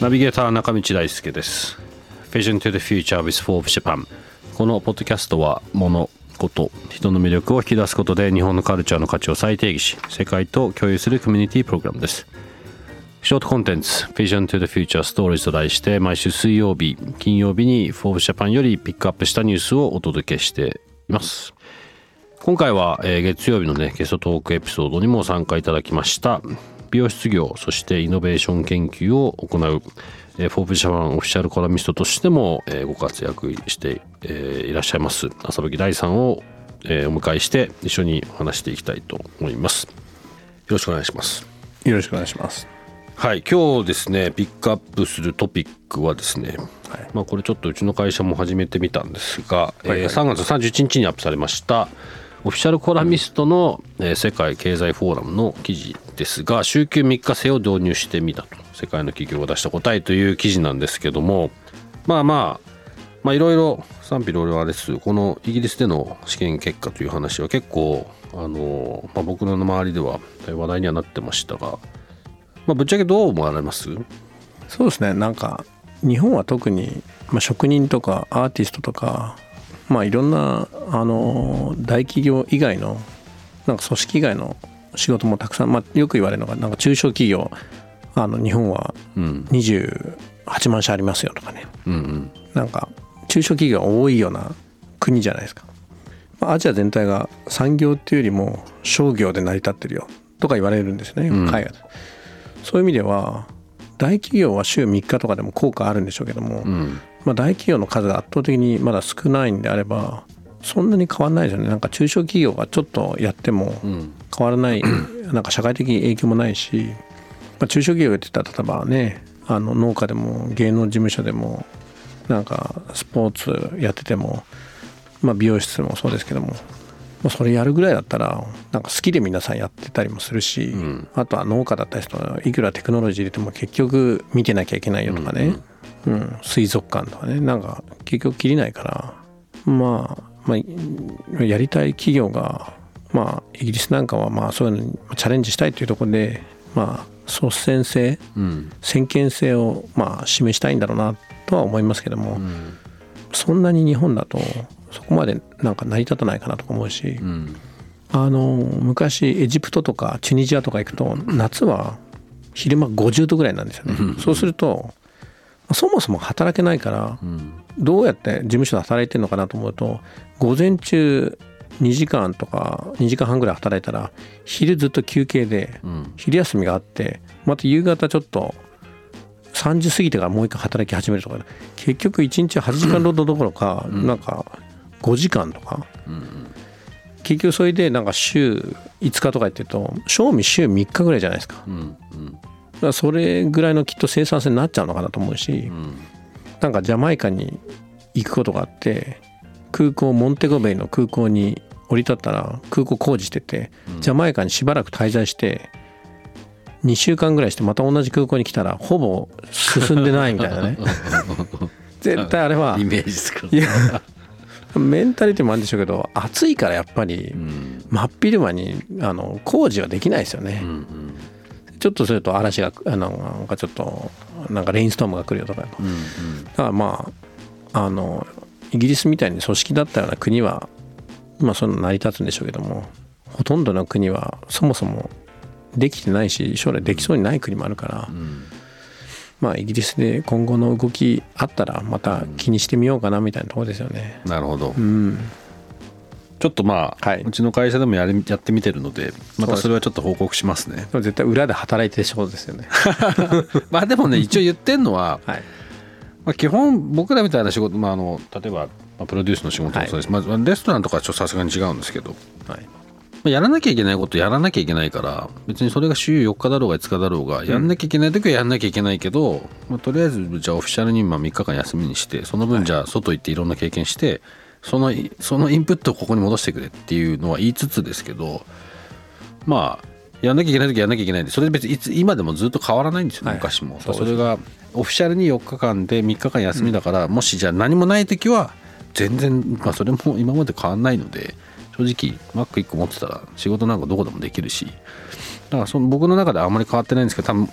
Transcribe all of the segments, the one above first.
ナビゲーター中道大輔です。Vision to the Future with Forbes Japan このポッドキャストは物事人の魅力を引き出すことで日本のカルチャーの価値を再定義し世界と共有するコミュニティプログラムです。ショートコンテンツ Vision to the Future Stories と題して毎週水曜日金曜日に Forbes Japan よりピックアップしたニュースをお届けしています。今回は、え、月曜日のねゲストトークエピソードにも参加いただきました。美容室業そしてイノベーション研究を行うえー、フォーブジャパンオフィシャルコラミストとしても、えー、ご活躍して、えー、いらっしゃいます浅吹大さんを、えー、お迎えして一緒にお話していきたいと思います。よろしくお願いします。よろしくお願いします。はい今日ですねピックアップするトピックはですね、はい、まあこれちょっとうちの会社も始めてみたんですが、はいはい、えー、3月31日にアップされましたオフィシャルコラミストの、え、世界経済フォーラムの記事ですが週休3日制を導入してみたと。世界の企業が出した答えという記事なんですけども。まあまあまあいろいろ賛否両論あれですこのイギリスでの試験結果という話は結構あの、まあ、僕の周りでは話題にはなってましたが、まあ、ぶっちゃけどう思われます？そうですね。なんか日本は特に、まあ、職人とかアーティストとかまあいろんなあの大企業以外のなんか組織以外の仕事もたくさん、まあ、よく言われるのがなんか中小企業あの日本は28万社ありますよとかね、うんうん、なんか中小企業が多いような国じゃないですか、まあ、アジア全体が産業っていうよりも商業で成り立ってるよとか言われるんですね海外で、うん、そういう意味では大企業は週3日とかでも効果あるんでしょうけども、うん、まあ、大企業の数が圧倒的にまだ少ないんであればそんなに変わらないですよね。なんか中小企業がちょっとやっても変わらない、うん、なんか社会的影響もないしまあ、中小企業って言ったら例えばねあの農家でも芸能事務所でもなんかスポーツやってても、まあ、美容室もそうですけども、まあ、それやるぐらいだったらなんか好きで皆さんやってたりもするし、うん、あとは農家だった人はいくらテクノロジー入れても結局見てなきゃいけないよとかね、うん、うん、水族館とかねなんか結局切りないからまあ、まあ、やりたい企業がまあイギリスなんかはまあそういうのにチャレンジしたいというところでまあ率先性、うん、先見性をまあ示したいんだろうなとは思いますけども、うん、そんなに日本だとそこまでなんか成り立たないかなとか思うし、うん、あの昔エジプトとかチュニジアとか行くと夏は昼間50度ぐらいなんですよね。そうするとそもそも働けないから、どうやって事務所で働いてるのかなと思うと午前中2時間とか2時間半ぐらい働いたら昼ずっと休憩で昼休みがあってまた夕方ちょっと3時過ぎてからもう一回働き始めるとか結局1日8時間労働どころかなんか5時間とか。結局それでなんか週5日とか言ってると賞味週3日ぐらいじゃないですか。らそれぐらいのきっと生産性になっちゃうのかなと思うしなんかジャマイカに行くことがあって空港モンテゴベイの空港に降り立ったら空港工事してて、うん、ジャマイカにしばらく滞在して2週間ぐらいしてまた同じ空港に来たらほぼ進んでないみたいなね。絶対あれはイメージつくいやメンタリティもあるんでしょうけど暑いからやっぱり真っ昼間にあの工事はできないですよね、うんうん、ちょっとすると嵐があのなんかちょっとなんかレインストームが来るよとか、うんうん、だからまああのイギリスみたいに組織だったような国はまあその成り立つんでしょうけどもほとんどの国はそもそもできてないし将来できそうにない国もあるから、うん、まあイギリスで今後の動きあったらまた気にしてみようかなみたいなところですよね。なるほど、うんちょっとまあ、はい、うちの会社でもややってみてるのでまたそれはちょっと報告しますね。絶対裏で働いてる仕事ですよね。まあでもね一応言ってんのは、はい、まあ、基本僕らみたいな仕事、まあ、あの例えばプロデュースの仕事もそうです、はい、まあ、レストランとかはさすがに違うんですけど、はい。まあやらなきゃいけないことやらなきゃいけないから別にそれが週4日だろうが5日だろうがやんなきゃいけない時はやんなきゃいけないけど、まあ、とりあえずじゃあオフィシャルにまあ3日間休みにしてその分じゃあ外行っていろんな経験して、そのそのインプットをここに戻してくれっていうのは言いつつですけどまあやんなきゃいけない時やんなきゃいけないんでそれで別にいつ今でもずっと変わらないんですよ、はい。昔も。それがオフィシャルに4日間で3日間休みだから、もしじゃあ何もない時は全然、まあ、それも今まで変わんないので正直 Mac1 個持ってたら仕事なんかどこでもできるし。だからその僕の中ではあんまり変わってないんですけど多分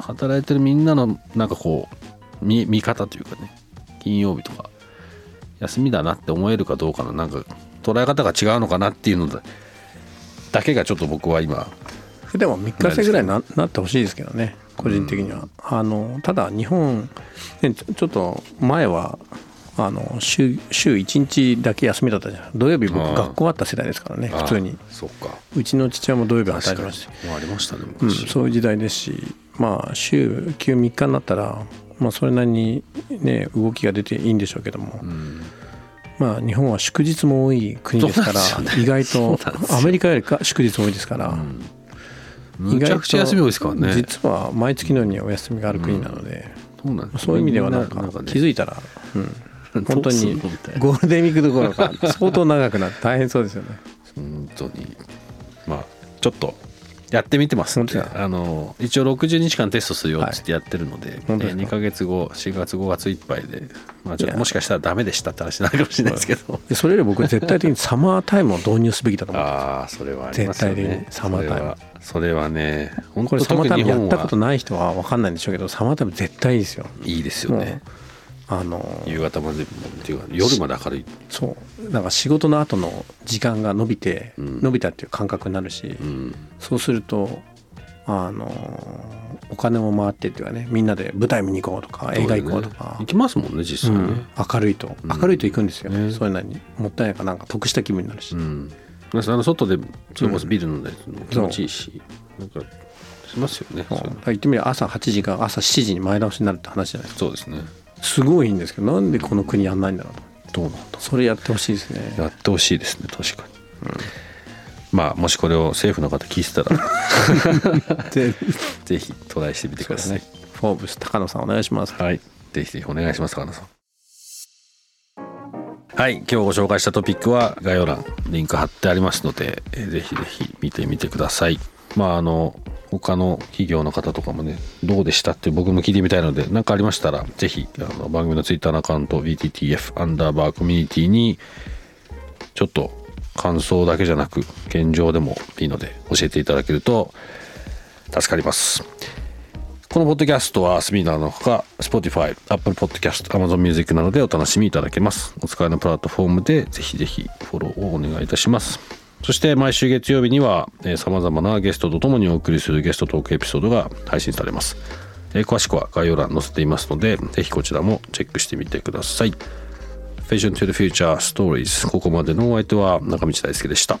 働いてるみんなのなんかこう見見方というかね金曜日とか休みだなって思えるかどうかのなんか捉え方が違うのかなっていうのだだけがちょっと僕は今でも3日制ぐらいにななってほしいですけどね個人的には、あのただ日本、ね、ちょっと前はあの週週1日だけ休みだったじゃん土曜日僕学校あった世代ですからね普通に。うちの父親も土曜日働いてましたありましたねうん、昔、そういう時代ですしまあ週休3日になったら、まあ、それなりにね動きが出ていいんでしょうけども、うんまあ日本は祝日も多い国ですから意外とアメリカよりか祝日多いですから、むちゃくちゃ休み多いですからね。実は毎月のようにお休みがある国なので、そうなんですそういう意味ではなんか気づいたら、うん、本当にゴールデンウィークどころか相当長くなって大変そうですよね。本当に。まあちょっとやってみてます。あの一応60日間テストするよっつってやってるので、本当ですか？2か月後4月5月いっぱいで、まあ、ちょっともしかしたらダメでしたって話になるかもしれないですけど。でそれより僕絶対的にサマータイムを導入すべきだと思う。ああそれはありますよ絶対ね的にサマータイム。それはそれはね本当これサマータイムやったこといない人は分かんないんでしょうけどサマータイム絶対いいですよ。いいですよねあの夕方までっていうか夜まで明るい。そう。なんか仕事の後の時間が伸びて、うん。伸びたっていう感覚になるし、うん。そうするとあのお金も回ってっていうかねみんなで舞台見に行こうとか映画行こうとか。行きますもんね実際ね。うん、明るいとうん。明るいと行くんですよ、ね。そういうのにもったいないからなんか得した気分になるし、うん、あの外でそれこそビル飲んだりするの気持ちいいし、なんかしますよねそう。そう言ってみれば朝8時が朝7時に前倒しになるって話じゃないですか。そうですねすごいんですけどなんでこの国やんないんだろうと。どうなんだそれやってほしいですね。やってほしいですね確かに、まあもしこれを政府の方聞いてたら。で ぜひトライしてみてください、フォーブス高野さんお願いします。はい。ぜひぜひお願いします高野さん。はい。今日ご紹介したトピックは概要欄リンク貼ってありますのでえーぜひぜひ見てみてくださいまああの他の企業の方とかもねどうでしたって僕も聞いてみたいので何かありましたらぜひあの番組のツイッターのアカウント BTTF アンダーバーコミュニティにちょっと感想だけじゃなく現状でもいいので教えていただけると助かります。このポッドキャストはスミナーのほか Spotify、Apple Podcast、Amazon Music などでお楽しみいただけます。お使いのプラットフォームでぜひぜひフォローをお願いいたします。そして毎週月曜日にはさまざまなゲストとともにお送りするゲストトークエピソードが配信されます。えー詳しくは概要欄に載せていますのでぜひこちらもチェックしてみてください。Vision to the Future Stories ここまでのお相手は中道大輔でした。